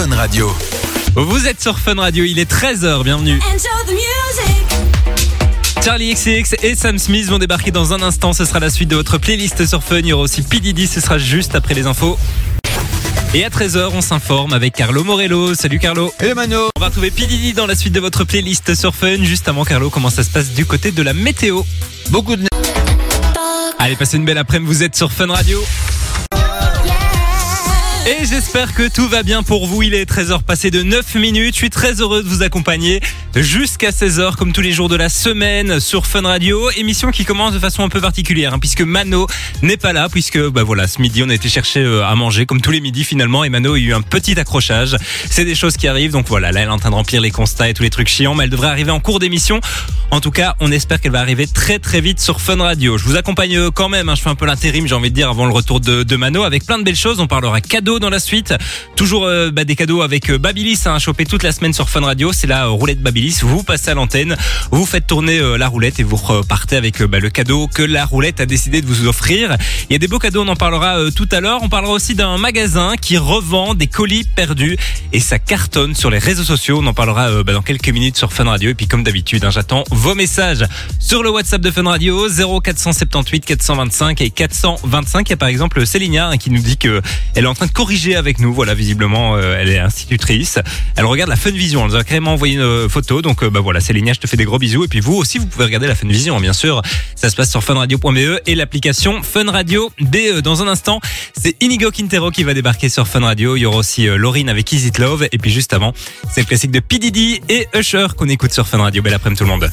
Fun Radio. Vous êtes sur Fun Radio, il est 13h, bienvenue. Charlie XX et Sam Smith vont débarquer dans un instant, ce sera la suite de votre playlist sur Fun. Il y aura aussi P. Diddy, ce sera juste après les infos. Et à 13h, on s'informe avec Carlo Morello. Salut Carlo. Hello Mano. On va retrouver P. Diddy dans la suite de votre playlist sur Fun. Juste avant Carlo, comment ça se passe du côté de la météo? Beaucoup de Allez, passez une belle après-midi, vous êtes sur Fun Radio. Et j'espère que tout va bien pour vous. Il est 13h passé de 9 minutes. Je suis très heureux de vous accompagner jusqu'à 16h comme tous les jours de la semaine sur Fun Radio. Émission qui commence de façon un peu particulière hein, puisque Mano n'est pas là puisque bah voilà, ce midi on a été chercher euh, à manger comme tous les midis finalement et Mano a eu un petit accrochage. C'est des choses qui arrivent donc voilà, là elle est en train de remplir les constats et tous les trucs chiants mais elle devrait arriver en cours d'émission. En tout cas, on espère qu'elle va arriver très très vite sur Fun Radio. Je vous accompagne euh, quand même, hein, je fais un peu l'intérim j'ai envie de dire avant le retour de, de Mano avec plein de belles choses. On parlera cadeaux dans la suite. Toujours euh, bah, des cadeaux avec euh, Babilis hein, à choper toute la semaine sur Fun Radio. C'est la euh, roulette Babilis. Vous passez à l'antenne, vous faites tourner la roulette et vous repartez avec bah, le cadeau que la roulette a décidé de vous offrir. Il y a des beaux cadeaux, on en parlera tout à l'heure. On parlera aussi d'un magasin qui revend des colis perdus et ça cartonne sur les réseaux sociaux. On en parlera bah, dans quelques minutes sur Fun Radio. Et puis comme d'habitude, hein, j'attends vos messages sur le WhatsApp de Fun Radio 0478 425 et 425. Il y a par exemple Célinia hein, qui nous dit que elle est en train de corriger avec nous. Voilà, visiblement, euh, elle est institutrice. Elle regarde la Fun Vision. Elle nous a carrément envoyé une euh, photo. Donc, euh, bah voilà, Célinia, je te fais des gros bisous. Et puis vous aussi, vous pouvez regarder la Fun Vision, bien sûr. Ça se passe sur funradio.be et l'application Fun Radio BE. Dans un instant, c'est Inigo Quintero qui va débarquer sur Fun Radio. Il y aura aussi Laurine avec Is It Love. Et puis juste avant, c'est le classique de P. Diddy et Usher qu'on écoute sur Fun Radio. Belle après-midi tout le monde.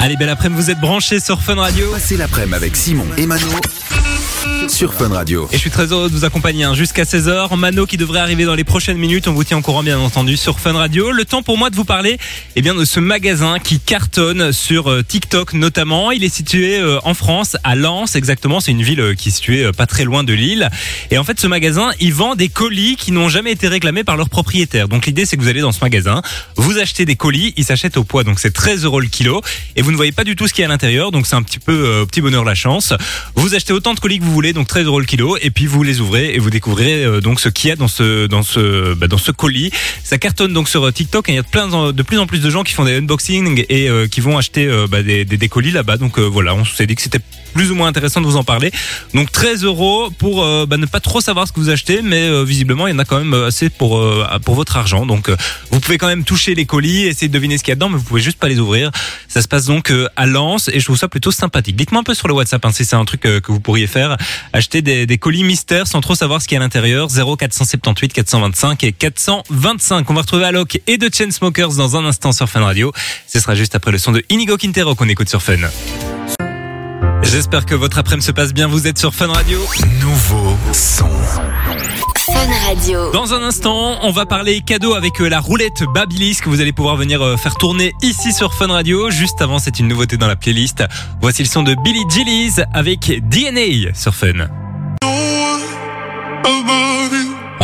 Allez, belle après-midi, vous êtes branchés sur Fun Radio. Passez l'après-midi avec Simon et Mano sur Fun Radio. Et je suis très heureux de vous accompagner hein, jusqu'à 16h. Mano qui devrait arriver dans les prochaines minutes. On vous tient au courant bien entendu sur Fun Radio. Le temps pour moi de vous parler eh bien, de ce magasin qui cartonne sur euh, TikTok notamment. Il est situé euh, en France, à Lens exactement. C'est une ville euh, qui est située pas très loin de Lille. Et en fait ce magasin, il vend des colis qui n'ont jamais été réclamés par leurs propriétaires. Donc l'idée c'est que vous allez dans ce magasin, vous achetez des colis, ils s'achètent au poids. Donc c'est 13 euros le kilo. Et vous ne voyez pas du tout ce qu'il y a à l'intérieur. Donc c'est un petit peu petit bonheur la chance. Vous achetez autant de colis que vous voulez donc 13 euros le kilo, et puis vous les ouvrez et vous découvrez euh, donc ce qu'il y a dans ce dans ce bah, dans ce colis. Ça cartonne donc sur euh, TikTok. Et il y a de plus en plus de gens qui font des unboxings et euh, qui vont acheter bah, des, des, colis là-bas. Donc voilà, on s'est dit que c'était plus ou moins intéressant de vous en parler. Donc 13 euros pour bah, ne pas trop savoir ce que vous achetez, mais visiblement il y en a quand même assez pour pour votre argent. Donc vous pouvez quand même toucher les colis, essayer de deviner ce qu'il y a dedans, mais vous pouvez juste pas les ouvrir. Ça se passe donc à Lens et je trouve ça plutôt sympathique. Dites-moi un peu sur le WhatsApp hein, si c'est un truc que vous pourriez faire acheter des, des colis mystères sans trop savoir ce qu'il y a à l'intérieur. 0478 425 et 425. On va retrouver Alok et de Chainsmokers dans un instant sur Fun Radio. Ce sera juste après le son de Inigo Quintero qu'on écoute sur Fun. J'espère que votre après-midi se passe bien. Vous êtes sur Fun Radio. Nouveau son. Fun Radio. Dans un instant, on va parler cadeau avec euh, la roulette Babilis que vous allez pouvoir venir euh, faire tourner ici sur Fun Radio. Juste avant, c'est une nouveauté dans la playlist. Voici le son de Billy Gillies avec DNA sur Fun.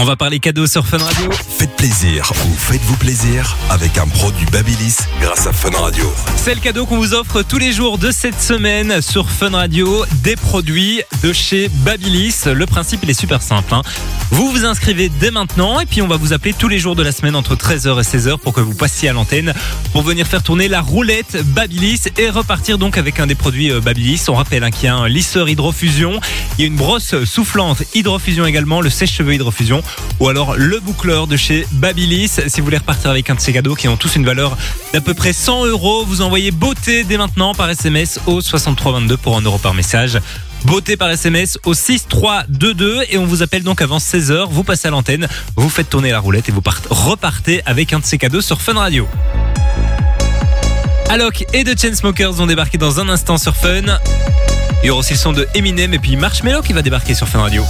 On va parler cadeau sur Fun Radio. Faites plaisir ou faites-vous plaisir avec un produit Babilis grâce à Fun Radio. C'est le cadeau qu'on vous offre tous les jours de cette semaine sur Fun Radio, des produits de chez Babilis. Le principe, il est super simple. hein. Vous vous inscrivez dès maintenant et puis on va vous appeler tous les jours de la semaine entre 13h et 16h pour que vous passiez à l'antenne pour venir faire tourner la roulette Babilis et repartir donc avec un des produits euh, Babilis. On rappelle hein, qu'il y a un lisseur hydrofusion, il y a une brosse soufflante hydrofusion également, le sèche-cheveux hydrofusion ou alors le boucleur de chez Babilis. Si vous voulez repartir avec un de ces cadeaux qui ont tous une valeur d'à peu près 100 euros, vous envoyez beauté dès maintenant par SMS au 6322 pour 1 euro par message. Beauté par SMS au 6322 et on vous appelle donc avant 16h. Vous passez à l'antenne, vous faites tourner la roulette et vous part- repartez avec un de ces cadeaux sur Fun Radio. Alok et The Chainsmokers vont débarquer dans un instant sur Fun. Il y aura aussi le son de Eminem et puis Marshmello qui va débarquer sur Fun Radio.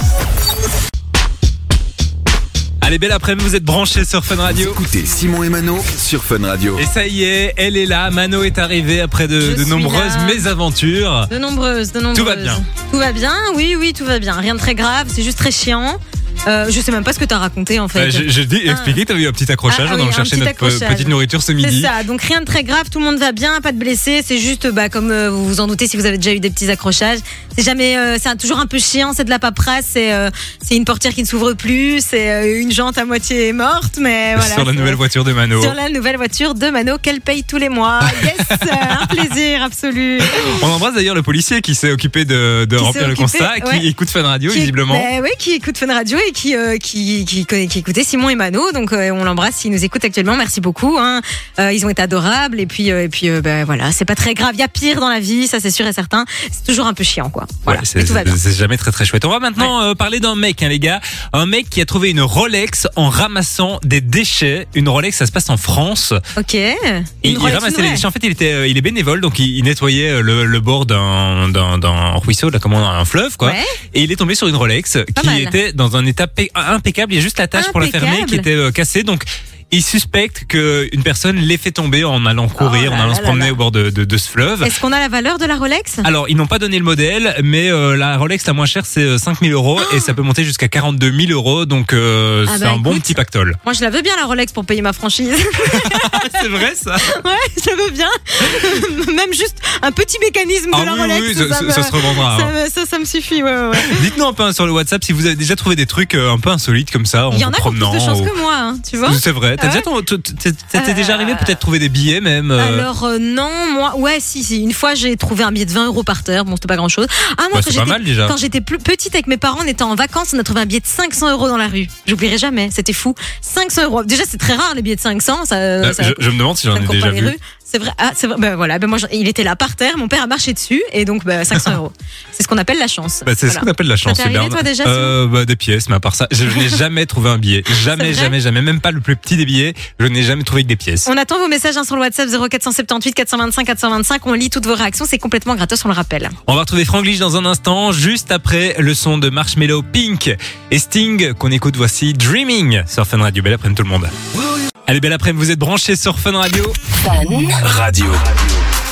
Allez, belle après-midi, vous êtes branchés sur Fun Vous Radio. écoutez Simon et Mano sur Fun Radio. Et ça y est, elle est là. Mano est arrivée après de, nombreuses là. mésaventures. De nombreuses, de nombreuses. va bien. Tout va bien, oui, oui, tout va bien. Rien de très grave, c'est juste très chiant. Euh, je sais même pas ce que t'as raconté en fait. Euh, je, je dis, Ah. expliqué que t'avais eu un petit accrochage, Ah, on oui, notre accrochage. petite nourriture ce C'est midi. ça, donc rien de très grave, tout le monde va bien, pas de blessés, c'est juste, bah, comme euh, vous vous en doutez si vous avez déjà eu des petits accrochages, c'est jamais, euh, c'est toujours un peu chiant, c'est de la paperasse, c'est c'est une portière qui ne s'ouvre plus, c'est une jante à moitié morte, mais voilà. sur la c'est- nouvelle voiture de Mano. Sur la nouvelle voiture de Mano qu'elle paye tous les mois. Yes, un plaisir absolu. On embrasse d'ailleurs le policier qui s'est occupé de, de remplir le constat, ouais. qui écoute Fun Radio Qui- visiblement. Ben oui, qui écoute Fun Radio et qui, euh, qui, qui, connaît- qui écoutait Simon et Mano. Donc euh, on l'embrasse s'il nous écoute actuellement. Merci beaucoup. Hein. Euh, ils ont été adorables et puis, euh, et puis ben, voilà, c'est pas très grave. Il y a pire dans la vie, ça c'est sûr et certain. C'est toujours un peu chiant quoi. Voilà, Ouais, c'est jamais très très chouette. On va maintenant parler d'un mec, hein, les gars. Un mec qui a trouvé une Rolex en ramassant des déchets. Une Rolex, ça se passe en France. Ok. Et il ramassait les déchets. En fait, il était, il est bénévole, donc il, il nettoyait le, le bord d'un, ruisseau, là, comment, un fleuve, quoi. Ouais. Et il est tombé sur une Rolex qui mal. était dans un état impeccable. Il y a juste la tâche pour la fermer qui était euh, cassée. Donc, il suspecte qu'une personne l'ait fait tomber en allant courir, Oh en allant là se là promener là. au bord de, de, de ce fleuve. Est-ce qu'on a la valeur de la Rolex? Alors, ils n'ont pas donné le modèle, mais euh, la Rolex la moins chère, c'est euh, 5000 euros et ça peut monter jusqu'à 42 000 euros. Donc, euh, Ah c'est bah, un bon petit pactole. Moi je la veux bien la Rolex pour payer ma franchise. c'est vrai, ça ouais, je la veux bien. Même juste un petit mécanisme de Ah la oui, Rolex. oui, ça, ça, ça- me- ça se revendra. ça, hein. ça, ça me suffit. Ouais. Dites-nous un peu hein, sur le WhatsApp si vous avez déjà trouvé des trucs euh, un peu insolites comme ça en Il y en a qui ont plus de chance ou- que moi, hein, tu vois. C'est vrai. T'as déjà ouais ton- t- t- ça t'est Euh, déjà arrivé peut-être trouver des billets même. euh, Alors euh, non, moi, ouais, si, si. Une fois, j'ai trouvé un billet de 20 euros par terre. Bon, c'était pas grand-chose. Ah moi, bah, quand j'étais plus petite avec mes parents, on était en vacances, on a trouvé un billet de 500 euros dans la rue. J'oublierai jamais. C'était fou. 500 euros. Déjà, c'est très rare les billets de 500. Ça, ça, je, me demande si j'en ai déjà vu. C'est vrai. Ah, c'est vrai. Ben voilà. Ben moi, il était là par terre. Mon père a marché dessus et donc ben, 500 euros. C'est ce qu'on appelle la chance. Bah, c'est ce Voilà. qu'on appelle la chance. t'est bien. arrivé, toi, déjà, euh, bah, Des pièces, mais à part ça, je n'ai jamais trouvé un billet. Jamais, C'est vrai jamais, jamais. Même pas le plus petit des billets. Je n'ai jamais trouvé que des pièces. On attend vos messages hein, sur le WhatsApp 0478 425 425. On lit toutes vos réactions. C'est complètement gratos, on le rappelle. On va retrouver Franglish dans un instant, juste après le son de Marshmello Pink et Sting qu'on écoute. Voici Dreaming sur Fun Radio. Belle après-midi tout le monde. Allez, belle après-midi, vous êtes branchés sur Fun Radio. Fun Radio.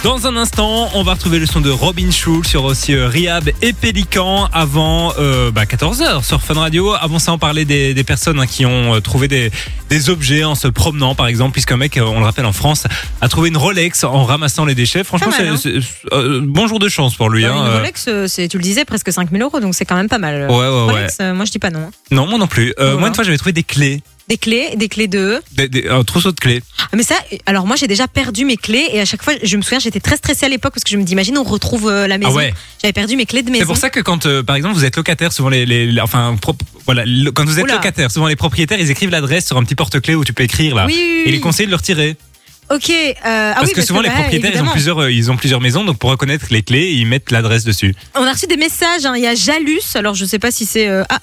Dans un instant, on va retrouver le son de Robin Schulz sur aussi euh, Rihab et Pélican avant euh, bah, 14h sur Fun Radio. Avant ça, on parlait des, des personnes hein, qui ont euh, trouvé des, des objets en se promenant, par exemple, puisqu'un mec, on le rappelle en France, a trouvé une Rolex en ramassant les déchets. Franchement, c'est euh, bon jour de chance pour lui. Hein, une euh. Rolex, tu le disais, presque 5000 euros, donc c'est quand même pas mal. Ouais, ouais, ouais. Rolex, euh, moi je dis pas non. Non, moi non plus. Euh, Voilà. Moi, une fois, j'avais trouvé des clés, Des clés, des clés de. des, des- un trousseau de clés. Ah, Mais ça, alors moi j'ai déjà perdu mes clés et à chaque fois, je me souviens, j'étais très stressée à l'époque parce que je me dis, imagine, on retrouve euh, la maison. Ah ouais. J'avais perdu mes clés de C'est maison. pour ça que quand, euh, par exemple, vous êtes locataire, souvent les, les, les- enfin, pro- voilà, le- quand vous êtes Oula. locataire, souvent les propriétaires, ils écrivent l'adresse sur un petit porte-clés où tu peux écrire là. Oui, oui, Et les conseillers de le retirer. Ok. euh, ah parce oui, que souvent les bah, propriétaires, ils ont plusieurs, euh, ils ont plusieurs maisons, donc pour reconnaître les clés, ils mettent l'adresse dessus. On a reçu des messages. hein. Il y a Jalus. Alors je sais pas si c'est. euh, Ah.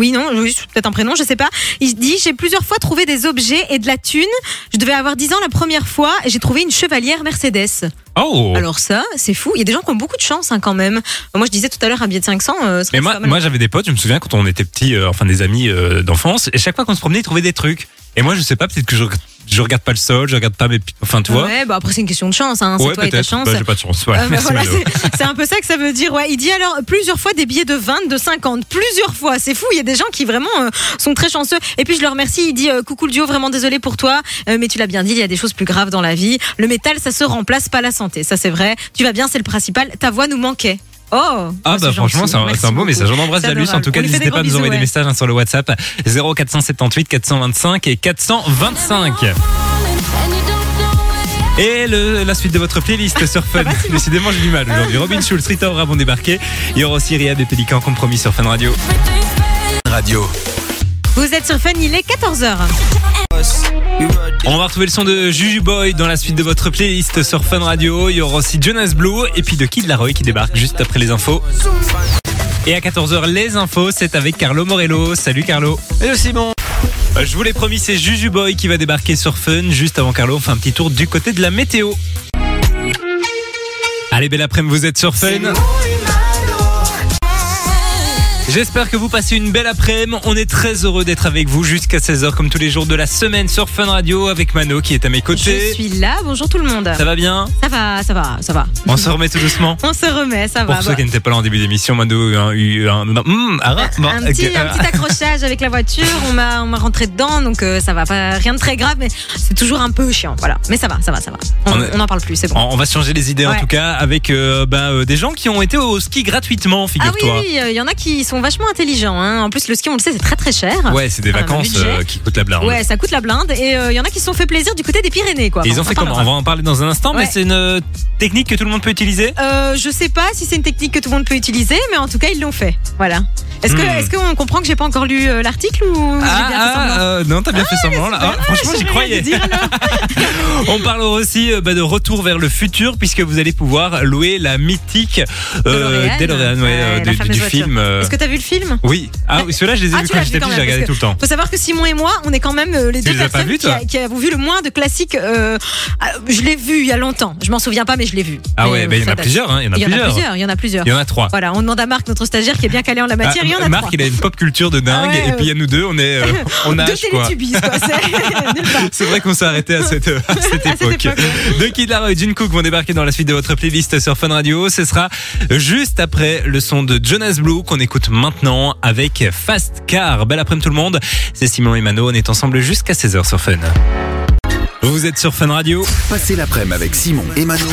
Oui, non, oui, peut-être un prénom, je sais pas. Il dit J'ai plusieurs fois trouvé des objets et de la thune. Je devais avoir 10 ans la première fois et j'ai trouvé une chevalière Mercedes. Oh. Alors, ça, c'est fou. Il y a des gens qui ont beaucoup de chance hein, quand même. Moi, je disais tout à l'heure un billet de 500. euh, Mais moi j'avais des potes, je me souviens quand on était petits, euh, enfin des amis euh, d'enfance, et chaque fois qu'on se promenait, ils trouvaient des trucs. Et moi, je sais pas, peut-être que je, je regarde pas le sol, je regarde pas mes, enfin tu vois. Ouais, bah après, c'est une question de chance. Hein. C'est Ouais, toi et ta chance. Bah, j'ai pas de chance. Voilà, Euh, bah, voilà, c'est- c'est un peu ça que ça veut dire. Ouais, il dit alors plusieurs fois des billets de 20, de 50, plusieurs fois. C'est fou. Il y a des gens qui vraiment euh, sont très chanceux. Et puis je le remercie. Il dit euh, coucou le duo, vraiment désolé pour toi, euh, mais tu l'as bien dit. Il y a des choses plus graves dans la vie. Le métal, ça se remplace, pas la santé. Ça c'est vrai. Tu vas bien, c'est le principal. Ta voix nous manquait. Oh. Ah Oh, bah franchement c'est un, un beau beaucoup. message. On embrasse C'est Jalus. En tout cas, n'hésitez pas à nous envoyer des messages hein, sur le WhatsApp 0478 425 et 425. Et le, la suite de votre playlist sur Fun. Décidément, j'ai du mal aujourd'hui. Robin Schulz, Rita Ora vont débarquer. Il y aura aussi Riyad et Pélican compromis sur Fun Radio. Radio. Vous êtes sur Fun, il est 14h. On va retrouver le son de Juju Boy dans la suite de votre playlist sur Fun Radio. Il y aura aussi Jonas Blue et puis de Kid Laroi qui débarque juste après les infos. Et à 14h, les infos, c'est avec Carlo Morello. Salut Carlo. Hello Simon Euh, Je vous l'ai promis, c'est Juju Boy qui va débarquer sur Fun. Juste avant Carlo, on fait un petit tour du côté de la météo. Allez, belle après-midi, vous êtes sur Fun. J'espère que vous passez une belle après-midi. On est très heureux d'être avec vous jusqu'à 16h comme tous les jours de la semaine sur Fun Radio avec Mano qui est à mes Je côtés. suis là. Bonjour tout le monde. Ça va bien? Ça va, ça va, ça va. On se remet tout doucement? On se remet, ça Pour va. ceux Bah, qui n'étaient pas là en début d'émission, Mano a eu un, un, ah, un, petit, accrochage avec la voiture, on m'a rentré dedans, donc euh, ça va pas, rien de très grave, mais c'est toujours un peu chiant, voilà. Mais ça va, ça va, ça va. On, On on en parle plus, c'est bon. on va se changer les idées en tout cas avec euh, bah, euh, des gens qui ont été au ski gratuitement, Ah oui, figure-toi. oui, il y en a qui sont vachement intelligents. Hein. En plus, le ski, on le sait, c'est très très cher. Ouais, c'est des Ah, un vacances budget. euh, qui coûtent la blinde. Ouais, ça coûte la blinde. Et euh, il y en a qui se sont fait plaisir du côté des Pyrénées, quoi. Et ils ont on fait en comment? On va en parler dans un instant, mais Ouais. c'est une euh, technique que tout le monde peut utiliser? Euh, je sais pas si c'est une technique que tout le monde peut utiliser, mais en tout cas, ils l'ont fait. Voilà. Est-ce que, Hmm. est-ce qu'on comprend que j'ai pas encore lu euh, l'article ou j'ai bien fait semblant euh, non, t'as bien fait semblant là. Ah, franchement, J'ai j'y rien croyais. à dire, alors. On parlera aussi euh, bah, de retour vers le futur puisque vous allez pouvoir louer la mythique euh, DeLorean. DeLorean, ouais, euh, Ouais, la du, fameuse du voiture. film. euh, Est-ce que t'as vu le film Oui. Ah oui, ceux-là, je les ai Ah, vus tu quand l'as j'étais quand petit, j'ai même, regardé tout le temps. Faut savoir que Simon et moi, on est quand même euh, les deux les as pas personnes vus, qui, toi a- qui avons vu le moins de classiques. euh, ah, je l'ai vu il y a longtemps. Je m'en souviens pas, mais je l'ai vu. Ah Mais, ouais, euh, bah, il y en ça a date. plusieurs, hein, il y en a Il y en a plusieurs. plusieurs. Il y en a plusieurs. Il y en a trois. Voilà, on demande à Marc, notre stagiaire, qui est bien calé en la matière. il a Marc, trois. il a une pop culture de dingue Ah ouais, et puis il y a nous deux, on est, euh, on Deux nage quoi. C'est vrai qu'on s'est arrêté à cette, à cette À cette époque. époque, De Kid Laroi et Jin Cook vont débarquer dans la suite de votre playlist sur Fun Radio. Ce sera juste après le son de Jonas Blue qu'on écoute maintenant avec Fast Car. Belle après-midi tout le monde. C'est Simon et Mano. On est ensemble jusqu'à 16h sur Fun. Vous êtes sur Fun Radio. Passez l'après-midi avec Simon et Mano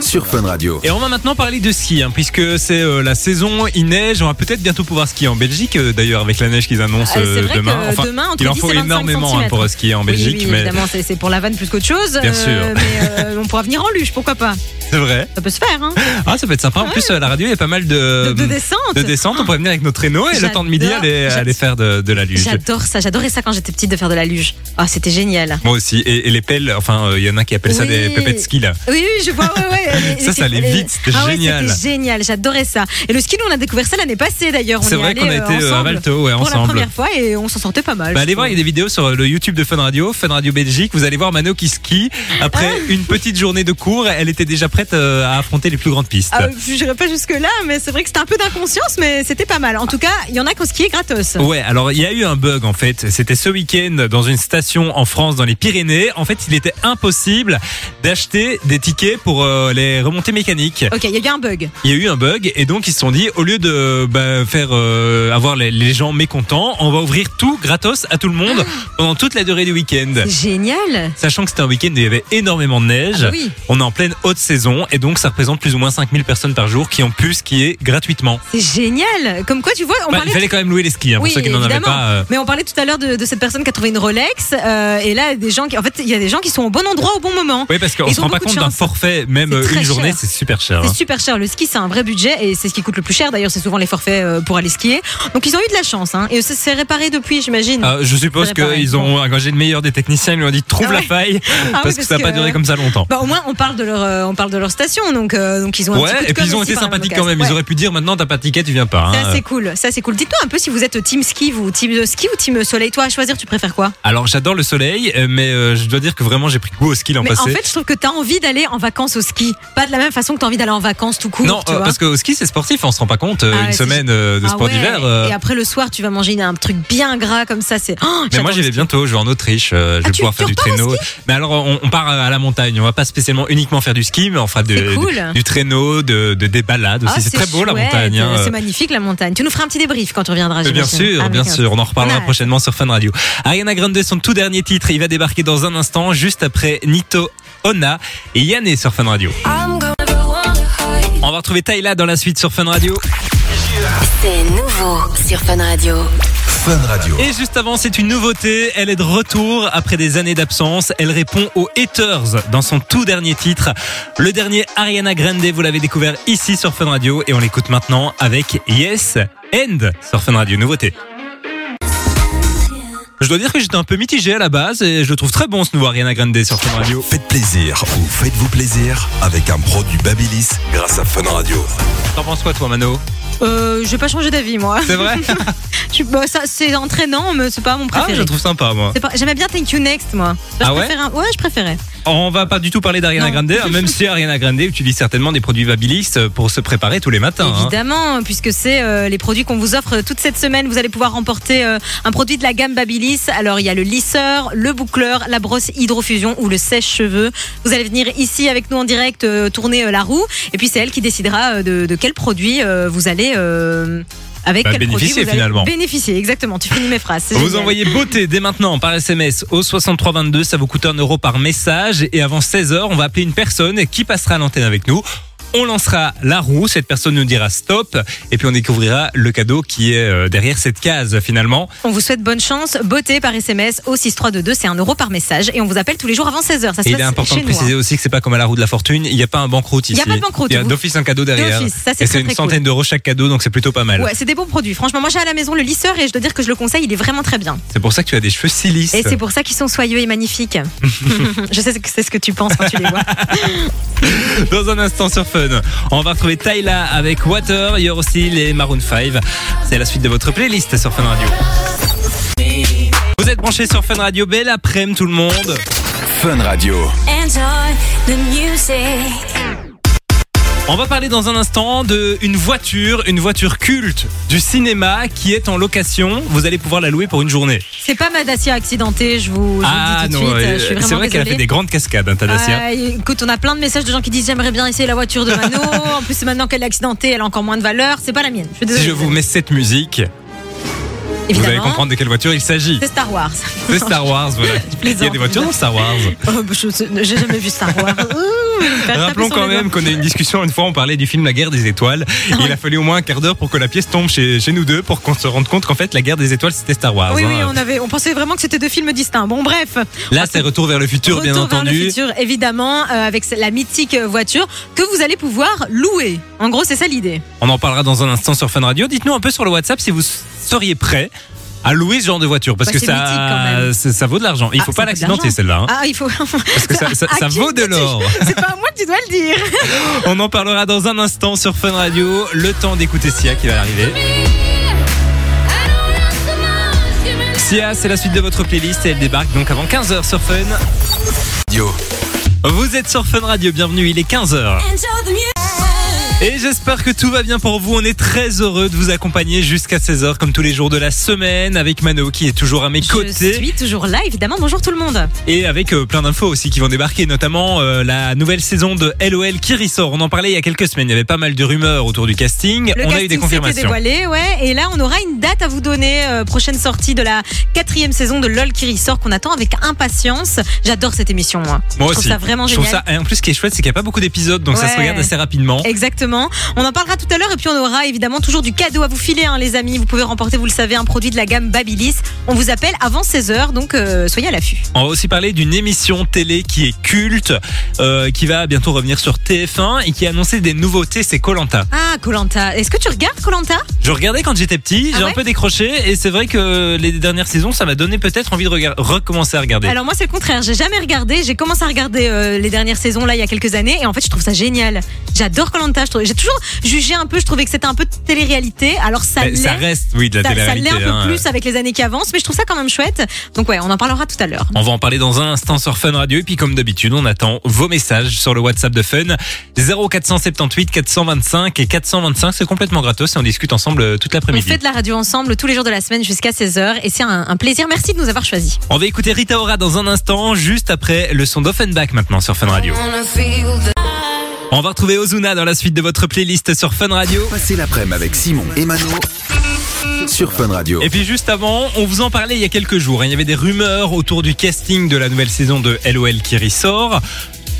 sur Fun Radio. Et on va maintenant parler de ski, hein, puisque c'est euh, la saison, il neige. On va peut-être bientôt pouvoir skier en Belgique, euh, d'ailleurs, avec la neige qu'ils annoncent Ah, euh, vrai demain. que Enfin, demain, entre il en 10 faut et 25 énormément hein, pour skier en Oui, Belgique, oui, mais évidemment, c'est c'est pour la vanne plus qu'autre chose. Bien sûr. Mais euh, on pourra venir en luge, pourquoi pas c'est vrai. Ça peut se faire, hein Ah, ça peut être sympa. En plus, à la radio, il y a pas mal De, de, de descente. de descentes. On pourrait venir avec nos traîneaux et le temps de midi aller, aller faire de, de la luge. J'adore ça, j'adorais ça quand j'étais petite de faire de la luge. Ah, c'était génial. Moi aussi. Et, et les pelles, enfin, euh, il y en a qui appellent ça Oui. des pépettes ski là. Oui, oui, je vois, ouais, ouais. Ça, ça allait vite, c'était ah ouais, génial. C'était génial, j'adorais ça. Et le ski, nous, on a découvert ça l'année passée d'ailleurs. C'est vrai qu'on a euh, été euh, à ensemble Valto, ouais, pour la ensemble. première fois et on s'en sortait pas mal. Bah, allez voir, il y a des vidéos sur le YouTube de Fun Radio, Fun Radio Belgique. Vous allez voir Mano qui skie. Après Ah. une petite journée de cours, elle était déjà prête euh, à affronter les plus grandes pistes. Ah, je n'irai pas jusque-là, mais c'est vrai que c'était un peu d'inconscience, mais c'était pas mal. En tout cas, il y en a qui ont skié gratos. Ouais, alors il y a eu un bug en fait. C'était ce week-end dans une station en France, dans les Pyrénées. En fait, il était impossible d'acheter des tickets pour euh, les remontées mécaniques. Ok, il y a eu un bug. Il y a eu un bug et donc ils se sont dit au lieu de bah, faire euh, avoir les, les gens mécontents, on va ouvrir tout gratos à tout le monde pendant toute la durée du week-end. Génial. Sachant que c'était un week-end où il y avait énormément de neige, Ah oui. on est en pleine haute saison et donc ça représente plus ou moins 5000 personnes par jour qui ont pu skier gratuitement. C'est génial. Comme quoi, tu vois, on Bah, parlait il fallait quand même louer les skis hein, pour ceux qui n'en avaient pas. euh, Mais on parlait tout à l'heure de, de cette personne qui a trouvé une Rolex. euh, et là, des gens qui, en fait, il y a des gens qui sont au bon endroit au bon moment. Oui, parce qu'on se rend pas compte d'un forfait, même C'est euh, une journée, c'est super cher. hein. C'est super cher. Le ski, c'est un vrai budget et c'est ce qui coûte le plus cher. D'ailleurs, c'est souvent les forfaits euh, pour aller skier. Donc, ils ont eu de la chance. Hein. Et ça s'est réparé depuis, j'imagine. Ah, je suppose C'est qu'ils ont engagé le meilleur des techniciens, ils lui ont dit trouve Ah la faille, Ah parce oui, que ça n'a pas duré comme ça longtemps. Bah, au moins, on parle de leur, euh, on parle de leur station. Donc, euh, donc ils ont un petit coup Ouais, de et puis ils ont été sympathiques quand même. Ils auraient pu dire maintenant t'as pas de ticket, tu viens pas. C'est hein. assez cool, ça c'est cool. Dites-moi un peu si vous êtes team ski ou team ski ou team soleil. Toi, à choisir, tu préfères quoi? Alors j'adore le soleil, mais je dois dire que vraiment j'ai pris goût au ski l'an passé. en fait, je trouve que tu as envie d'aller en vacances au ski. Pas de la même façon que tu as envie d'aller en vacances tout court. non, tu euh, vois. parce qu'au ski c'est sportif, on se rend pas compte. euh, Ah une semaine euh, de Ah sport ouais, d'hiver. euh, Et après le soir, tu vas manger un truc bien gras comme ça. C'est. Oh, Mais moi j'y vais bientôt, je vais en Autriche, je Ah, vais pouvoir faire du traîneau. Mais alors on, on part à la montagne, on va pas spécialement uniquement faire du ski, mais on fera de, C'est cool. du, du traîneau, de, de- des balades aussi. C'est très beau la montagne. hein. C'est magnifique la montagne. Tu nous feras un petit débrief quand tu reviendras. Bien sûr, bien sûr, on en reparlera prochainement sur Fun Radio. Ariana Grande, son tout dernier titre, il va débarquer dans un instant, juste après Nito, Ona et Yanné sur Fun Radio. On va retrouver Tyla dans la suite sur Fun Radio. C'est nouveau sur Fun Radio. Fun Radio. Et juste avant, c'est une nouveauté. Elle est de retour après des années d'absence. Elle répond aux haters dans son tout dernier titre. Le dernier Ariana Grande, vous l'avez découvert ici sur Fun Radio et on l'écoute maintenant avec Yes End sur Fun Radio. Nouveauté. Je dois dire que j'étais un peu mitigé à la base et je le trouve très bon ce nouveau Ariana Grande sur Fun Radio. Faites plaisir ou faites-vous plaisir avec un produit Babilis grâce à Fun Radio. T'en penses quoi toi Mano Euh, je vais pas changer d'avis moi. C'est vrai bah, ça, c'est entraînant, mais c'est pas mon Ah, préféré. je trouve sympa, moi. Pas- J'aimais bien Thank You Next, moi. Je Ah ouais un- Ouais, je préférais. On va pas du tout parler d'Ariana. Grande, hein, même si Ariana Grande utilise certainement des produits Babilis pour se préparer tous les matins. hein. Évidemment, puisque c'est euh, les produits qu'on vous offre toute cette semaine. Vous allez pouvoir remporter euh, un produit de la gamme Alors, il y a le lisseur, le boucleur, la brosse hydrofusion ou le sèche-cheveux. Vous allez venir ici avec nous en direct euh, tourner euh, la roue. Et puis, c'est elle qui décidera euh, de, de quel produit euh, vous allez. euh, avec Bah, quel produit bénéficier, vous allez finalement. Bénéficier, exactement. Tu finis mes phrases. c'est Vous génial. envoyez beauté dès maintenant par SMS au 6322, ça vous coûte un euro par message et avant 16h, on va appeler une personne qui passera à l'antenne avec nous. On lancera la roue, cette personne nous dira stop et puis on découvrira le cadeau qui est euh, derrière cette case finalement. On vous souhaite bonne chance. Beauté par SMS au 6322. C'est un euro par message. Et on vous appelle tous les jours avant 16h. Ça se Et il est important de nous, hein. préciser aussi que c'est pas comme à la roue de la fortune, il n'y a pas un banqueroute ici. Il y a pas de banqueroute, Il y a d'office un cadeau derrière. Ça, c'est et c'est une très centaine cool. d'euros chaque cadeau donc c'est plutôt pas mal. Ouais, c'est des bons produits. Franchement, moi j'ai à la maison le lisseur et je dois dire que je le conseille, il est vraiment très bien. C'est pour ça que tu as des cheveux si lisses. Et c'est pour ça qu'ils sont soyeux et magnifiques. je sais que c'est ce que tu penses quand tu les vois. Dans un instant sur Fun, on va retrouver Tyla avec Water. Il y aura aussi les Maroon 5. C'est la suite de votre playlist sur Fun Radio. Vous êtes branchés sur Fun Radio. Belle après-midi tout le monde. Fun Radio. Enjoy the music. On va parler dans un instant de une voiture, une voiture culte du cinéma qui est en location. Vous allez pouvoir la louer pour une journée. C'est pas ma Dacia accidentée, je vous, je vous le dis tout de suite. euh, c'est vrai qu'elle a fait des grandes cascades, hein, ta Dacia. Ah, écoute, on a plein de messages de gens qui disent j'aimerais bien essayer la voiture de Mano. en plus, maintenant qu'elle est accidentée, elle a encore moins de valeur. C'est pas la mienne. Je suis si je vous mets cette musique, vous allez comprendre de quelle voiture il s'agit. C'est Star Wars. C'est Star Wars, voilà. Il y a des voitures dans Star Wars. Oh, J'ai jamais vu Star Wars. Taper Rappelons quand même qu'on a eu une discussion une fois, on parlait du film La guerre des étoiles. Et il a fallu au moins un quart d'heure pour que la pièce tombe chez, chez nous deux pour qu'on se rende compte qu'en fait la guerre des étoiles c'était Star Wars. Oui, hein. oui, on, avait, on pensait vraiment que c'était deux films distincts. Bon, bref. Là c'est Retour vers le futur bien Retour vers le entendu. futur, évidemment, euh, avec la mythique voiture que vous allez pouvoir louer. En gros, c'est ça l'idée. On en parlera dans un instant sur Fun Radio. Dites-nous un peu sur le WhatsApp si vous seriez prêt à louer ce genre de voiture parce Bah, que ça, même. ça, ça vaut de l'argent. Il Ah, faut pas l'accidenter celle-là. hein. Ah, il faut. Parce que ça, vaut de l'or. C'est pas à moi que tu dois le dire. On en parlera dans un instant sur Fun Radio. Le temps d'écouter Sia qui va arriver. Sia, c'est la suite de votre playlist et elle débarque donc avant 15h sur Fun. Radio. Vous êtes sur Fun Radio, bienvenue, il est 15h. Et j'espère que tout va bien pour vous. On est très heureux de vous accompagner jusqu'à 16h comme tous les jours de la semaine avec Mano qui est toujours à mes Je côtés suis toujours là, évidemment. Bonjour tout le monde. et avec euh, plein d'infos aussi qui vont débarquer, notamment euh, la nouvelle saison de LOL qui ressort. On en parlait il y a quelques semaines, il y avait pas mal de rumeurs autour du casting. Le On a casting eu des confirmations. dévoilé, ouais. Et là, on aura une date à vous donner. euh, prochaine sortie de la quatrième saison de LOL qui ressort qu'on attend avec impatience. J'adore cette émission, moi. Moi je trouve aussi. ça vraiment Je trouve génial. ça, et en plus, ce qui est chouette, c'est qu'il n'y a pas beaucoup d'épisodes, donc ça se regarde assez rapidement. Exactement. On en parlera tout à l'heure et puis on aura évidemment toujours du cadeau à vous filer, hein, les amis. Vous pouvez remporter, vous le savez, un produit de la gamme Babyliss. On vous appelle avant 16h, donc euh, soyez à l'affût. On va aussi parler d'une émission télé qui est culte, euh, qui va bientôt revenir sur TF1 et qui a annoncé des nouveautés, c'est Colanta. Ah, Colanta. Est-ce que tu regardes Colanta? Je regardais quand j'étais petit, Ah j'ai ouais? un peu décroché et c'est vrai que les dernières saisons, ça m'a donné peut-être envie de recommencer à regarder. Alors moi c'est le contraire, j'ai jamais regardé, j'ai commencé à regarder euh, les dernières saisons là il y a quelques années et en fait je trouve ça génial. J'adore Colanta, j'ai toujours jugé un peu, je trouvais que c'était un peu de télé-réalité, alors ça ça reste, oui, de la Ça, ça télé-réalité. l'est un peu hein. plus avec les années qui avancent, mais je trouve ça quand même chouette. Donc ouais, on en parlera tout à l'heure. On va en parler dans un instant sur Fun Radio. Et puis, comme d'habitude, on attend vos messages sur le WhatsApp de Fun. 0478 425 et 425. C'est complètement gratos et on discute ensemble euh, toute On l'après-midi. fait de la radio ensemble tous les jours de la semaine jusqu'à 16h et c'est un, un plaisir. Merci de nous avoir choisis. On va écouter Rita Ora dans un instant, juste après le son d'Offenbach maintenant sur Fun Radio. On va retrouver Ozuna dans la suite de votre playlist sur Fun Radio. Passez l'après-midi avec Simon et Mano sur Fun Radio. Et puis juste avant, on vous en parlait il y a quelques jours. hein. Il y avait des rumeurs autour du casting de la nouvelle saison de LOL qui ressort.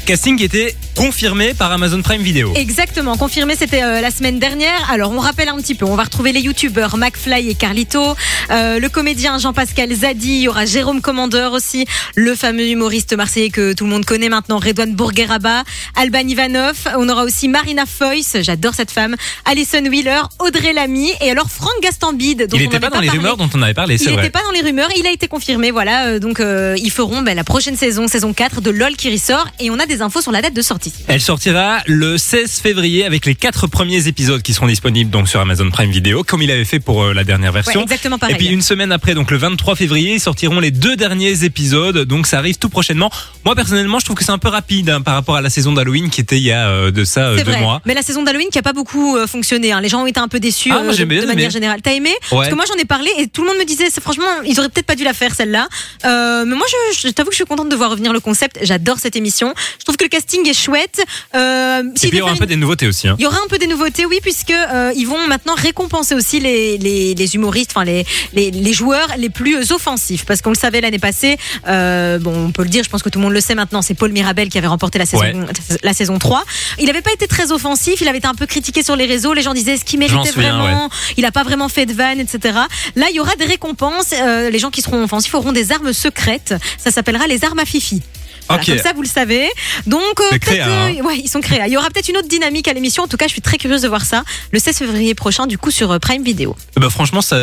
Casting qui était confirmé par Amazon Prime Video. Exactement, confirmé, c'était euh, la semaine dernière. Alors, on rappelle un petit peu, on va retrouver les youtubeurs McFly et Carlito, euh, le comédien Jean-Pascal Zadi, il y aura Jérôme Commandeur aussi, le fameux humoriste marseillais que tout le monde connaît maintenant, Redouane Bourgueraba, Alban Ivanov, on aura aussi Marina Foïs, j'adore cette femme, Alison Wheeler, Audrey Lamy et alors Franck Gastambide. dont Il n'était pas dans les parlé. rumeurs dont on avait parlé, Il c'est n'était vrai. pas dans les rumeurs, il a été confirmé, voilà. euh, donc, ils feront ben, la prochaine saison, saison 4 de LOL qui ressort. Et on a des des infos sur la date de sortie. Elle sortira le 16 février avec les quatre premiers épisodes qui seront disponibles donc sur Amazon Prime Video, comme il avait fait pour euh, la dernière Ouais, version. exactement Et pareil. puis une semaine après, donc le 23 février, sortiront les deux derniers épisodes. Donc ça arrive tout prochainement. Moi personnellement, je trouve que c'est un peu rapide hein, par rapport à la saison d'Halloween qui était il y a euh, de ça euh, deux vrai. mois. Mais la saison d'Halloween qui a pas beaucoup euh, fonctionné. hein. Les gens ont été un peu déçus Ah, de, manière générale. T'as aimé? Ouais. Parce que moi j'en ai parlé et tout le monde me disait, franchement, ils auraient peut-être pas dû la faire celle-là. Mais moi, je, je t'avoue que je suis contente de voir revenir le concept. J'adore cette émission. Je trouve que le casting est chouette. Euh, Et s'il puis il y aura un peu des nouveautés aussi. Hein. il y aura un peu des nouveautés, oui, puisque euh, ils vont maintenant récompenser aussi les, les, les humoristes, enfin les, les, les joueurs les plus offensifs, parce qu'on le savait l'année passée. euh, bon, on peut le dire, je pense que tout le monde le sait maintenant. C'est Paul Mirabel qui avait remporté la saison Ouais. la saison 3. Il n'avait pas été très offensif, il avait été un peu critiqué sur les réseaux. Les gens disaient ce qu'il méritait souviens, vraiment? Il a pas vraiment fait de vanne, etc. Là, il y aura des récompenses. euh, les gens qui seront offensifs auront des armes secrètes. Ça s'appellera les armes à Fifi. Voilà. Comme ça, vous le savez. Donc, euh, créa, hein. euh, ouais, ils sont créés. Il y aura peut-être une autre dynamique à l'émission. En tout cas, je suis très curieuse de voir ça le 16 février prochain, du coup, sur euh, Prime Video. Bah franchement, ça,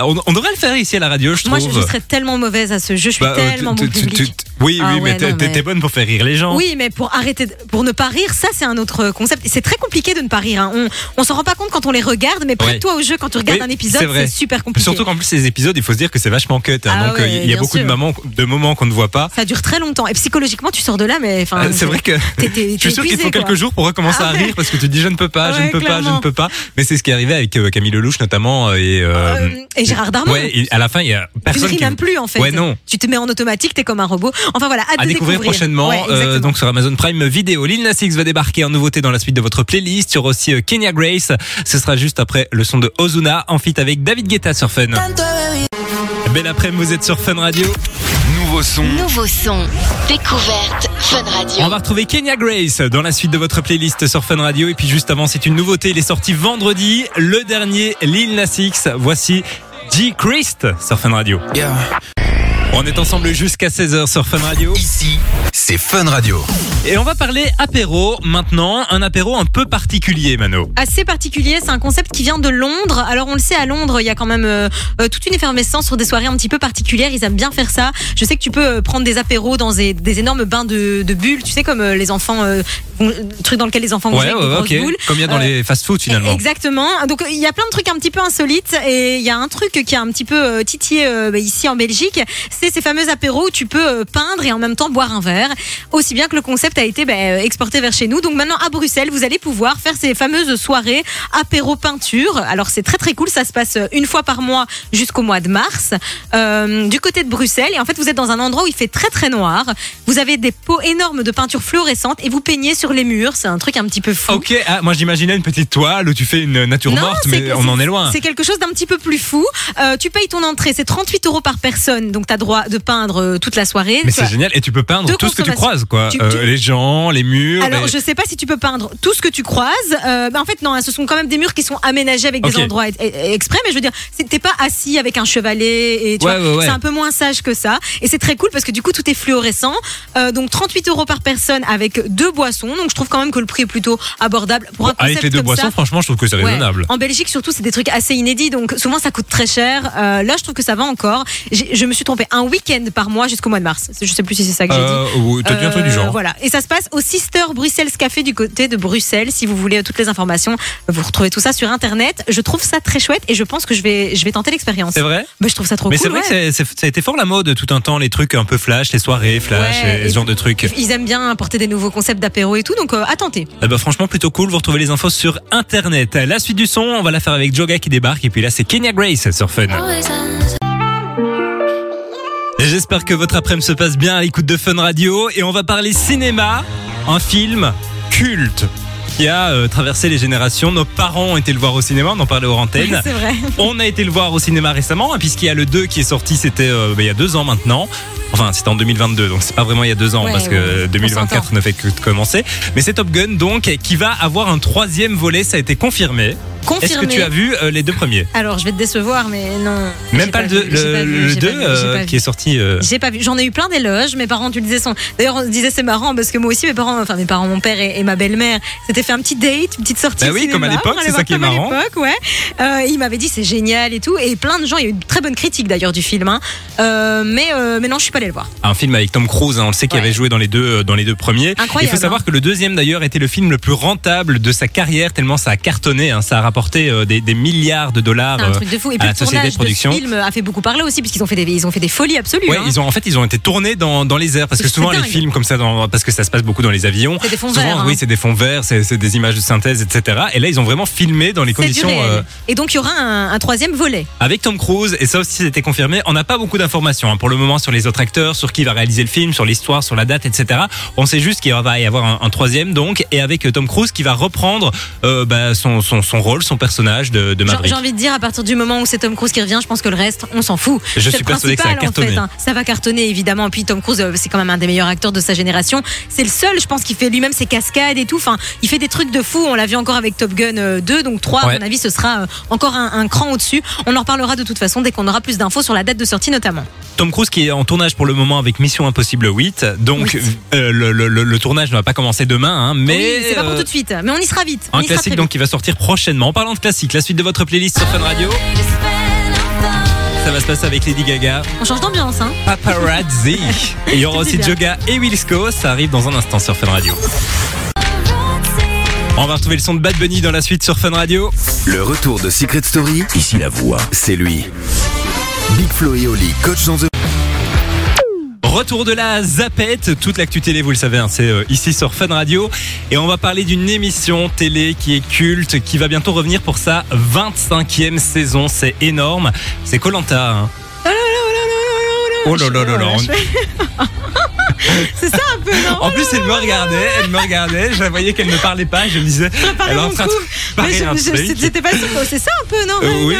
on, on devrait le faire ici à la radio, je Moi, trouve. je, je serais tellement mauvaise à ce jeu. Je suis Bah, euh, tellement tu- tu- tu- Oui, Ah oui, mais t'es mais- bonne pour faire rire les gens. Oui, mais pour arrêter, pour ne pas rire, ça c'est un autre concept. C'est très compliqué de ne pas rire. hein. On, on s'en rend pas compte quand on les regarde, mais prête-toi au jeu quand tu regardes Oui, un épisode, c'est super compliqué. Surtout qu'en plus ces épisodes, il faut se dire que c'est vachement cut. hein. Ah donc euh, il y a beaucoup de, sûr. moments, de moments qu'on ne voit pas. Ça dure très longtemps. Et psychologiquement, tu sors de là, mais enfin. Euh, c'est vrai que t'es- t'es- je suis sûr qu'il faut quelques jours pour recommencer Ah à ouais. rire parce que tu te dis je ne peux pas, je Ouais, ne peux pas, je ne peux pas. Mais c'est ce qui est arrivé avec euh, Camille Lelouch notamment euh, et, euh, Euh, et Gérard Darmon. Ouais, et à la fin il y a Tu ne personne qui même plus en fait. Ouais, non. Tu te mets en automatique, t'es comme un robot. Enfin voilà, hâte à de découvrir prochainement Ouais, euh, donc sur Amazon Prime Vidéo. Lil Nas X va débarquer en nouveauté dans la suite de votre playlist. Il y aura aussi euh, Kenya Grace. Ce sera juste après le son de Ozuna en feat avec David Guetta sur Fun. Belle après-midi, vous êtes sur Fun Radio. Nouveau son. Nouveau son. Découverte Fun Radio. On va retrouver Kenya Grace dans la suite de votre playlist sur Fun Radio. Et puis juste avant, c'est une nouveauté. Il est sorti vendredi, le dernier Lil Nas X. Voici G. Christ sur Fun Radio. On est ensemble jusqu'à 16h sur Fun Radio. Ici, c'est Fun Radio. Et on va parler apéro maintenant. Un apéro un peu particulier, Mano. assez particulier. C'est un concept qui vient de Londres. Alors on le sait, à Londres, il y a quand même euh, euh, toute une effervescence sur des soirées un petit peu particulières. Ils aiment bien faire ça. Je sais que tu peux euh, prendre des apéros dans des, des énormes bains de, de bulles. Tu sais comme euh, les enfants, euh, truc dans lequel les enfants vont Ouais, jouer ouais, avec ouais, des ok. grosses boules. Comme il y a dans Euh, les fast-food finalement. Exactement. Donc il y a plein de trucs un petit peu insolites et il y a un truc qui a un petit peu euh, titillé euh, bah, ici en Belgique, c'est ces fameux apéros où tu peux euh, peindre et en même temps boire un verre. Aussi bien que le concept a été bah, euh, exporté vers chez nous. Donc maintenant à Bruxelles, vous allez pouvoir faire ces fameuses soirées apéro peinture. Alors c'est très très cool, ça se passe euh, une fois par mois jusqu'au mois de mars euh, du côté de Bruxelles et en fait vous êtes dans un endroit où il fait très très noir. Vous avez des pots énormes de peinture fluorescente et vous peignez sur les murs. C'est un truc un petit peu fou. Ok, ah, moi j'imaginais une petite toile où tu fais une nature Non, morte, mais on en est loin. C'est quelque chose d'un petit peu plus fou. Euh, tu payes ton entrée, c'est 38 euros par personne, donc tu as droit de peindre euh, toute la soirée. Mais c'est génial, et tu peux peindre tout ce que tu croises, quoi. Tu- Euh, les gens, les murs. Alors, les- je sais pas si tu peux peindre tout ce que tu croises. Euh, bah, en fait, non, hein, ce sont quand même des murs qui sont aménagés avec des endroits exprès. Mais je veux dire, t'es pas assis avec un chevalet et tu Ouais, vois, ouais, ouais. c'est un peu moins sage que ça. Et c'est très cool parce que du coup, tout est fluorescent. Euh, donc, 38 euros par personne avec deux boissons. Donc, je trouve quand même que le prix est plutôt abordable pour un Avec les deux comme boissons, ça. franchement, je trouve que c'est raisonnable. En Belgique, surtout, c'est des trucs assez inédits, donc souvent ça coûte très cher. Là, je trouve que ça va encore. Je me suis trompée, un week-end par mois jusqu'au mois de mars. Je sais plus si c'est ça que j'ai dit. Euh, ou- T'as dit un truc du Euh, genre. Voilà. Et ça se passe au Sister Bruxelles Café du côté de Bruxelles. Si vous voulez toutes les informations, vous retrouvez tout ça sur internet. Je trouve ça très chouette et je pense que je vais, je vais tenter l'expérience. C'est vrai Bah, je trouve ça trop Mais cool. c'est vrai ouais. que ça a été fort la mode tout un temps, les trucs un peu flash, les soirées flash, Ouais, et ce genre de trucs. Ils aiment bien apporter des nouveaux concepts d'apéro et tout, donc euh, à tenter. Eh ben, franchement, plutôt cool. Vous retrouvez les infos sur internet. La suite du son, on va la faire avec Joga qui débarque. Et puis là, c'est Kenya Grace sur Fun. J'espère que votre après-midi se passe bien à l'écoute de Fun Radio. Et on va parler cinéma, un film culte qui a euh, traversé les générations. Nos parents ont été le voir au cinéma, on en parlait aux antennes. C'est vrai. On a été le voir au cinéma récemment, hein, puisqu'il y a le 2 qui est sorti, c'était euh, bah, il y a deux ans maintenant. Enfin, c'était en 2022, donc c'est pas vraiment il y a deux ans, Ouais, parce que on 2024 ne fait que commencer. Mais c'est Top Gun, donc, qui va avoir un troisième volet, ça a été confirmé. Est-ce que tu as vu euh, les deux premiers Alors, je vais te décevoir, mais non. Même pas, le vu, 2 j'ai pas le j'ai 2 pas vu, j'ai pas qui est sorti. euh, J'ai pas vu. J'en ai eu plein d'éloges. Mes parents, tu le disais, sont. D'ailleurs, on se disait c'est marrant parce que moi aussi, mes parents, enfin mes parents, mon père et, et ma belle-mère, s'étaient fait un petit date, une petite sortie. Bah oui, cinéma comme à l'époque, c'est ça qui est marrant. ouais. Euh, il m'avait dit c'est génial et tout. Et plein de gens, il y a eu de très bonnes critiques d'ailleurs du film. hein. Euh, mais euh, mais non, je suis pas allée le voir. un film avec Tom Cruise, hein, on le sait qu'il Ouais. avait joué dans les deux euh, dans les deux premiers. Incroyable, Il faut savoir hein. que le deuxième d'ailleurs était le film le plus rentable de sa carrière tellement ça a cartonné, ça a rapporté euh, des, des milliards de dollars. Un euh, truc de fou. Et à puis la le société de production. de ce film a fait beaucoup parler aussi puisqu'ils ont fait des ils ont fait des folies absolues. Ouais, hein. ils ont en fait ils ont été tournés dans, dans les airs parce que souvent les films comme ça dans, parce que ça se passe beaucoup dans les avions. C'est des fonds souvent verts, hein. oui c'est des fonds verts, c'est des images de synthèse etc. Et là ils ont vraiment filmé dans les conditions euh, Et donc il y aura un, un troisième volet. avec Tom Cruise et ça aussi c'était confirmé. On n'a pas beaucoup d'informations hein, pour le moment sur les autres acteurs, sur qui va réaliser le film, sur l'histoire, sur la date etc. On sait juste qu'il va y avoir un, un troisième donc et avec euh, Tom Cruise qui va reprendre euh, bah, son, son, son rôle, son personnage de, de J'ai Maverick. j'ai envie de dire à partir du moment où c'est Tom Cruise qui revient, je pense que le reste, on s'en fout. Je suis persuadé que ça va en cartonner. fait, hein. Ça va cartonner évidemment. Puis Tom Cruise, euh, c'est quand même un des meilleurs acteurs de sa génération. C'est le seul, je pense, qui fait lui-même ses cascades et tout. Enfin, il fait des trucs de fou. On l'a vu encore avec Top Gun euh, 2, donc 3 Ouais. À mon avis, ce sera euh, encore un, un cran au-dessus. On en reparlera de toute façon dès qu'on aura plus d'infos sur la date de sortie notamment. Tom Cruise qui est en tournage pour le moment avec Mission Impossible 8. Donc Oui. euh, le, le- le- le tournage ne va pas commencer demain, hein, mais oui, c'est pas pour euh, tout de suite, mais on y sera vite. On un classique donc qui va sortir prochainement. En parlant de classique, la suite de votre playlist sur Fun Radio, ça va se passer avec Lady Gaga, On change d'ambiance, hein. Paparazzi. Et il y aura aussi. Joga et Willisco. Ça arrive dans un instant sur Fun Radio. On va retrouver le son de Bad Bunny dans la suite sur Fun Radio. Le retour de Secret Story, ici la voix, c'est lui. Big Flo et Oli, coach dans The... Retour de la Zapette, toute l'actu télé, vous le savez, hein, c'est euh, ici sur Fun Radio. Et on va parler d'une émission télé qui est culte, qui va bientôt revenir pour sa 25e saison. C'est énorme. C'est Colanta. Hein. Oh là là là là. C'est ça un peu, non? En plus, elle me regardait, elle me regardait, je la voyais qu'elle ne parlait pas, je me disais, elle est en train de. C'était pas sûr. C'est ça un peu, non? Euh, oui.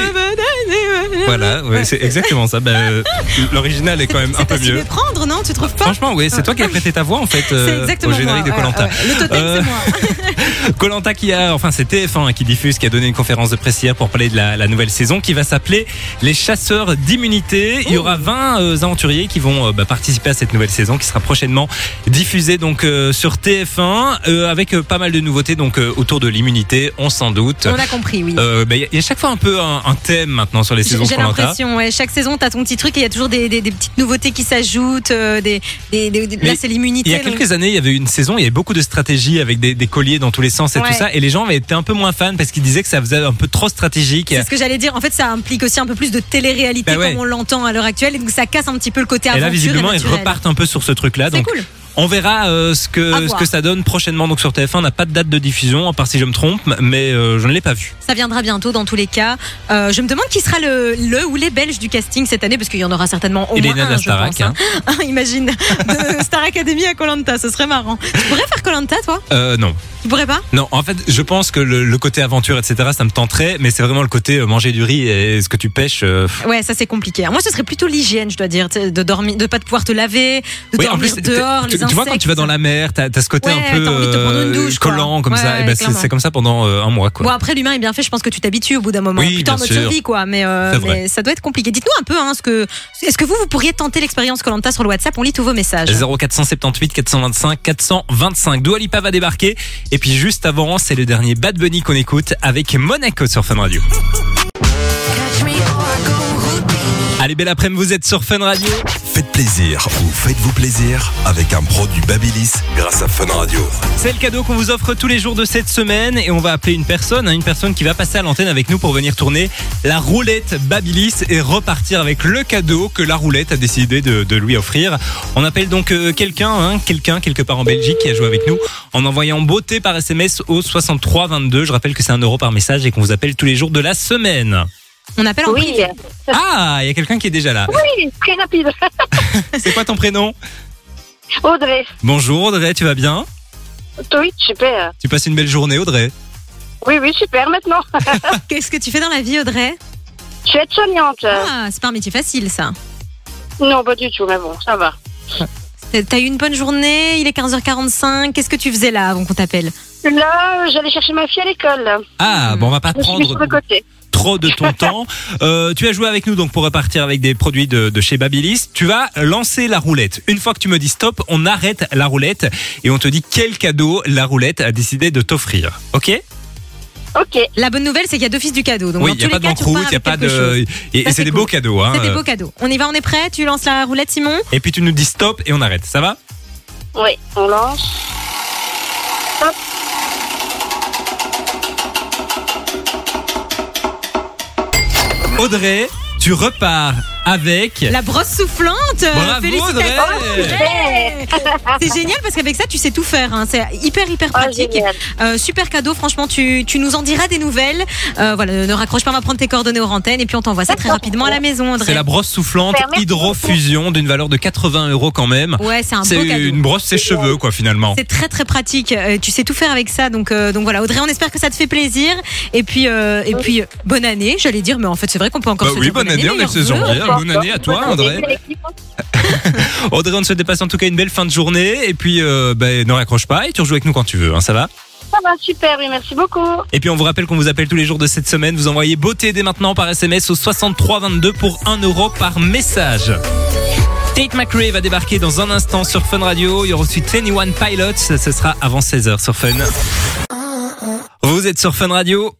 Voilà, ouais, c'est exactement ça. Bah, euh, L'original est quand même un peu mieux. méprendre, non? Tu trouves pas? Franchement, oui, c'est toi qui as prêté ta voix en fait euh, au générique moi, de Colanta. ouais, ouais. Le totem, Euh, c'est moi. Colanta qui a, enfin c'est TF1 qui diffuse, qui a donné une conférence de presse hier pour parler de la, la nouvelle saison qui va s'appeler Les chasseurs d'immunité. Il y aura 20 euh, aventuriers qui vont bah, participer à cette nouvelle saison qui sera prochainement diffusée donc sur TF1 euh, avec pas mal de nouveautés donc autour de l'immunité, on s'en doute. On a compris, oui. Bah, Il y a chaque fois un peu un, un thème maintenant sur les J'ai saisons j'ai l'impression, ouais, chaque saison, t'as ton petit truc et il y a toujours des, des- des petites nouveautés qui s'ajoutent. euh, des, des- là, c'est l'immunité. Il y a donc- quelques années, il y avait une saison, il y avait beaucoup de stratégies avec des, colliers dans tous les sens et Ouais. tout ça, et les gens avaient été un peu moins fans parce qu'ils disaient que ça faisait un peu trop stratégique. C'est ce que j'allais dire. En fait, ça implique aussi un peu plus de télé-réalité Bah ouais. comme on l'entend à l'heure actuelle. Et donc, ça casse un petit peu le côté Et aventure là, visiblement, ils repartent un peu sur ce truc-là. C'est Donc, cool. On verra euh, ce que ce que ça donne prochainement. Donc sur TF1, on n'a pas de date de diffusion, à part si je me trompe, mais euh, je ne l'ai pas vu. Ça viendra bientôt dans tous les cas. Euh, je me demande qui sera le, le ou les Belges du casting cette année, parce qu'il y en aura certainement au moins un, je pense, hein. Imagine, de Star Academy à Colanta, ce serait marrant. Tu pourrais faire Colanta, toi? Euh, non, Tu pourrais pas? Non. En fait, je pense que le, le côté aventure, etc., ça me tenterait, mais c'est vraiment le côté manger du riz et ce que tu pêches. Ouais, ça c'est compliqué. Moi, ce serait plutôt l'hygiène, je dois dire, de dormir, de pas pouvoir te laver, de Oui, en dormir plus, dehors, les tu vois quand tu vas dans la mer, t'as as ce côté Ouais, un peu t'as envie de te prendre une douche, collant comme Ouais, ça. ouais, et ben c'est- comme ça pendant euh, un mois, quoi. Bon après l'humain est bien fait, je pense que tu t'habitues au bout d'un moment. Oui, mode sûr. survie quoi, mais, euh, mais ça doit être compliqué. Dites-nous un peu hein, ce que est-ce que vous vous pourriez tenter l'expérience Colanta sur le WhatsApp? On lit tous vos messages. 0478 425 425. Dua Lipa va débarquer. Et puis juste avant, c'est le dernier Bad Bunny qu'on écoute avec Monaco sur Fun Radio. Allez, belle après-midi, vous êtes sur Fun Radio. Faites plaisir faites-vous plaisir avec un produit Babilis grâce à Fun Radio. C'est le cadeau qu'on vous offre tous les jours de cette semaine et on va appeler une personne, hein, une personne qui va passer à l'antenne avec nous pour venir tourner la roulette Babilis et repartir avec le cadeau que la roulette a décidé de, lui offrir. On appelle donc euh, quelqu'un, hein, quelqu'un quelque part en Belgique qui a joué avec nous en envoyant beauté par SMS au 63 22. Je rappelle que c'est un euro par message et qu'on vous appelle tous les jours de la semaine. On appelle en Oui, privé. Ah, il y a quelqu'un qui est déjà là. oui, très rapide. C'est quoi ton prénom? Audrey, Bonjour Audrey, tu vas bien? Oui, super. Tu passes une belle journée Audrey Oui, oui, super maintenant. Qu'est-ce que tu fais dans la vie Audrey? Je suis aide-soignante. Ah, c'est pas un métier facile ça. Non, pas du tout, mais bon, ça va. T'as eu une bonne journée, il est 15h45. Qu'est-ce que tu faisais là avant qu'on t'appelle? Là, j'allais chercher ma fille à l'école. Ah, bon, on va pas Je me suis prendre sur le côté. Trop de ton temps. Euh, tu as joué avec nous donc pour repartir avec des produits de, de chez Babyliss. Tu vas lancer la roulette. Une fois que tu me dis stop, on arrête la roulette et on te dit quel cadeau la roulette a décidé de t'offrir. Ok? Ok. La bonne nouvelle, c'est qu'il y a d'office du cadeau. Donc Oui, il y a tous pas d'encroute, il y a pas de et, c'est c'est des cool. beaux cadeaux hein. C'est des beaux cadeaux. On y va, on est prêt? Tu lances la roulette, Simon? Et puis tu nous dis stop et on arrête. Ça va? Oui, on lance. Audrey, tu repars avec La brosse soufflante Bravo, Félicitations Audrey. C'est génial parce qu'avec ça, tu sais tout faire. hein. C'est hyper, hyper Oh, pratique. génial. Euh, super cadeau, franchement, tu, tu nous en diras des nouvelles. Euh, voilà, ne raccroche pas, on va prendre tes coordonnées aux antennes et puis on t'envoie ça très D'accord. rapidement à la maison, Audrey. C'est la brosse soufflante Merci hydrofusion d'une valeur de 80 euros quand même. Ouais, c'est un beau C'est cadeau. une brosse sèche-cheveux quoi finalement. C'est très très pratique. Euh, tu sais tout faire avec ça, donc euh, donc voilà. Audrey, on espère que ça te fait plaisir. Et puis euh, et puis euh, bonne année, j'allais dire, mais en fait c'est vrai qu'on peut encore Bah se oui, dire bonne année, on est le meilleurs 16 vœux. janvier. Bonne année à toi, l'équipe. Audrey, on ne se dépasse en tout cas une belle fin de journée. Et puis, euh, ben, ne raccroche pas et tu rejoues avec nous quand tu veux, hein, ça va? Ça va, super, oui, merci beaucoup. Et puis, on vous rappelle qu'on vous appelle tous les jours de cette semaine. Vous envoyez beauté dès maintenant par SMS au 6322 pour 1 euro par message. Tate McRae va débarquer dans un instant sur Fun Radio. Il y aura aussi 21 Pilots. Ce sera avant 16h sur Fun. Vous êtes sur Fun Radio.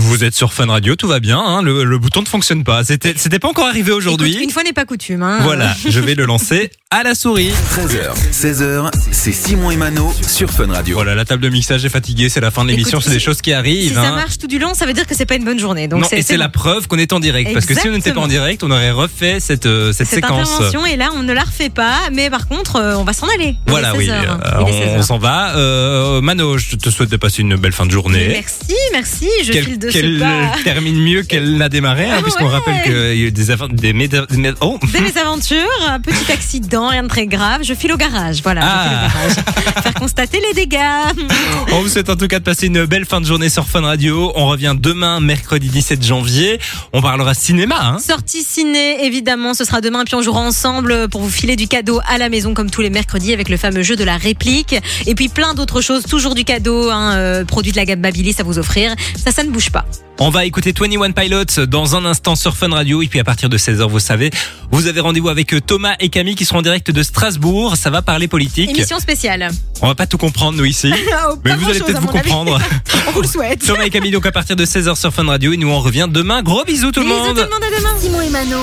Vous êtes sur Fun Radio, tout va bien. hein, le, le bouton ne fonctionne pas. C'était, c'était pas encore arrivé Écoute, aujourd'hui. Une fois n'est pas coutume. Hein. Voilà, je vais le lancer à la souris. 13h, 16h, c'est Simon et Mano sur Fun Radio. Voilà, la table de mixage est fatiguée, c'est la fin de l'émission, Écoute, c'est des si- choses qui Si arrivent. ça hein. marche tout du long, ça veut dire que c'est pas une bonne journée. Donc non, et c'est la preuve qu'on est en direct. Parce que si on n'était pas en direct, on aurait refait cette, euh, cette, cette séquence. intervention et là on ne la refait pas. Mais par contre, euh, on va s'en aller. Voilà, oui. 16 heures, euh, Il est 16 on s'en va. Euh, Mano, je te souhaite de passer une belle fin de journée. Merci, merci. Je file de qu'elle pas. termine mieux qu'elle n'a démarré, hein, Ah puisqu'on ouais. rappelle qu'il y a eu des, des, méda- oh. Des mésaventures, un petit accident, rien de très grave. Je file au garage. Voilà, Ah. je file au garage. Faire constater les dégâts. On vous souhaite en tout cas de passer une belle fin de journée sur Fun Radio. On revient demain, mercredi 17 janvier. On parlera cinéma. Hein. Sortie ciné, évidemment, ce sera demain, puis on jouera ensemble pour vous filer du cadeau à la maison comme tous les mercredis avec le fameux jeu de la réplique. Et puis plein d'autres choses, toujours du cadeau, hein, euh, produit de la gamme Babyliss à vous offrir. Ça, ça ne bouge pas. On va écouter 21 Pilots dans un instant sur Fun Radio. Et puis à partir de 16h, vous savez, vous avez rendez-vous avec euh, Thomas et Camille qui seront en direct de Strasbourg. Ça va parler politique. Émission spéciale. On va pas tout comprendre, nous, ici. Oh, Mais vous allez peut-être vous comprendre. On vous le souhaite. Thomas et Camille, donc à partir de 16h sur Fun Radio. Et nous, on revient demain. Gros bisous tout le Bisous monde. tout le monde, à demain. Simon et Mano.